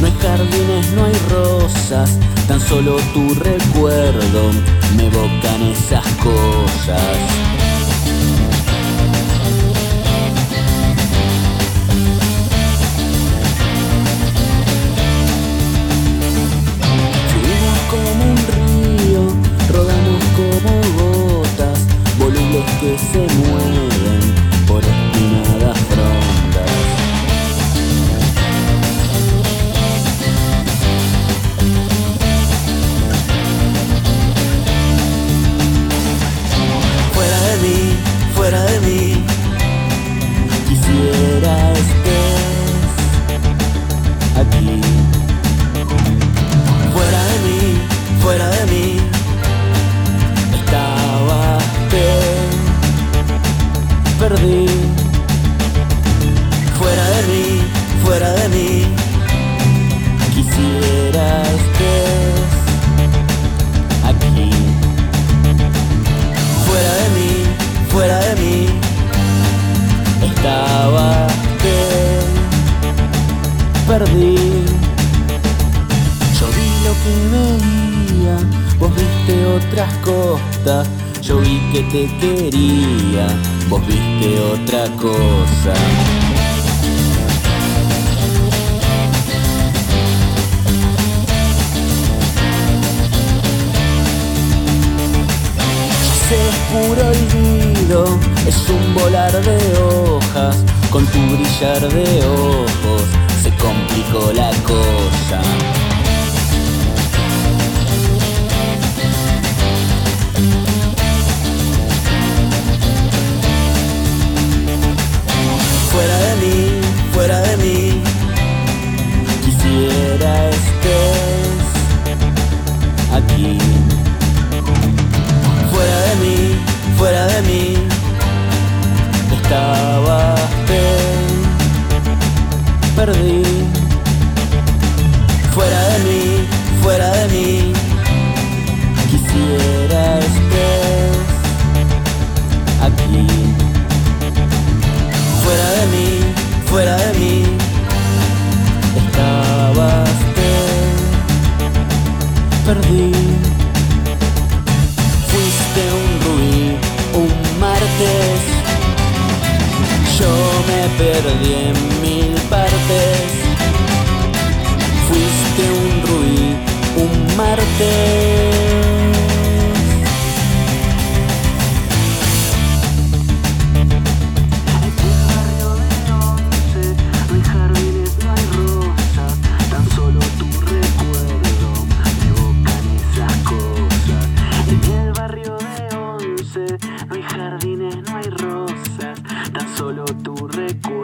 No hay jardines, no hay rosas, tan solo tu recuerdo me evocan esas cosas. Perdí. Fuera de mí, fuera de mí, quisiera estés aquí. Fuera de mí, fuera de mí, estaba te perdí. Yo vi lo que veía, vos viste otras costas. Yo vi que te quería, vos viste otra cosa. Se puro olvido, es un volar de hojas, con tu brillar de ojos se complicó la cosa. Perdí en mil partes. Fuiste un ruido, un martes. No hay jardines, no hay rosas, tan solo tu sick.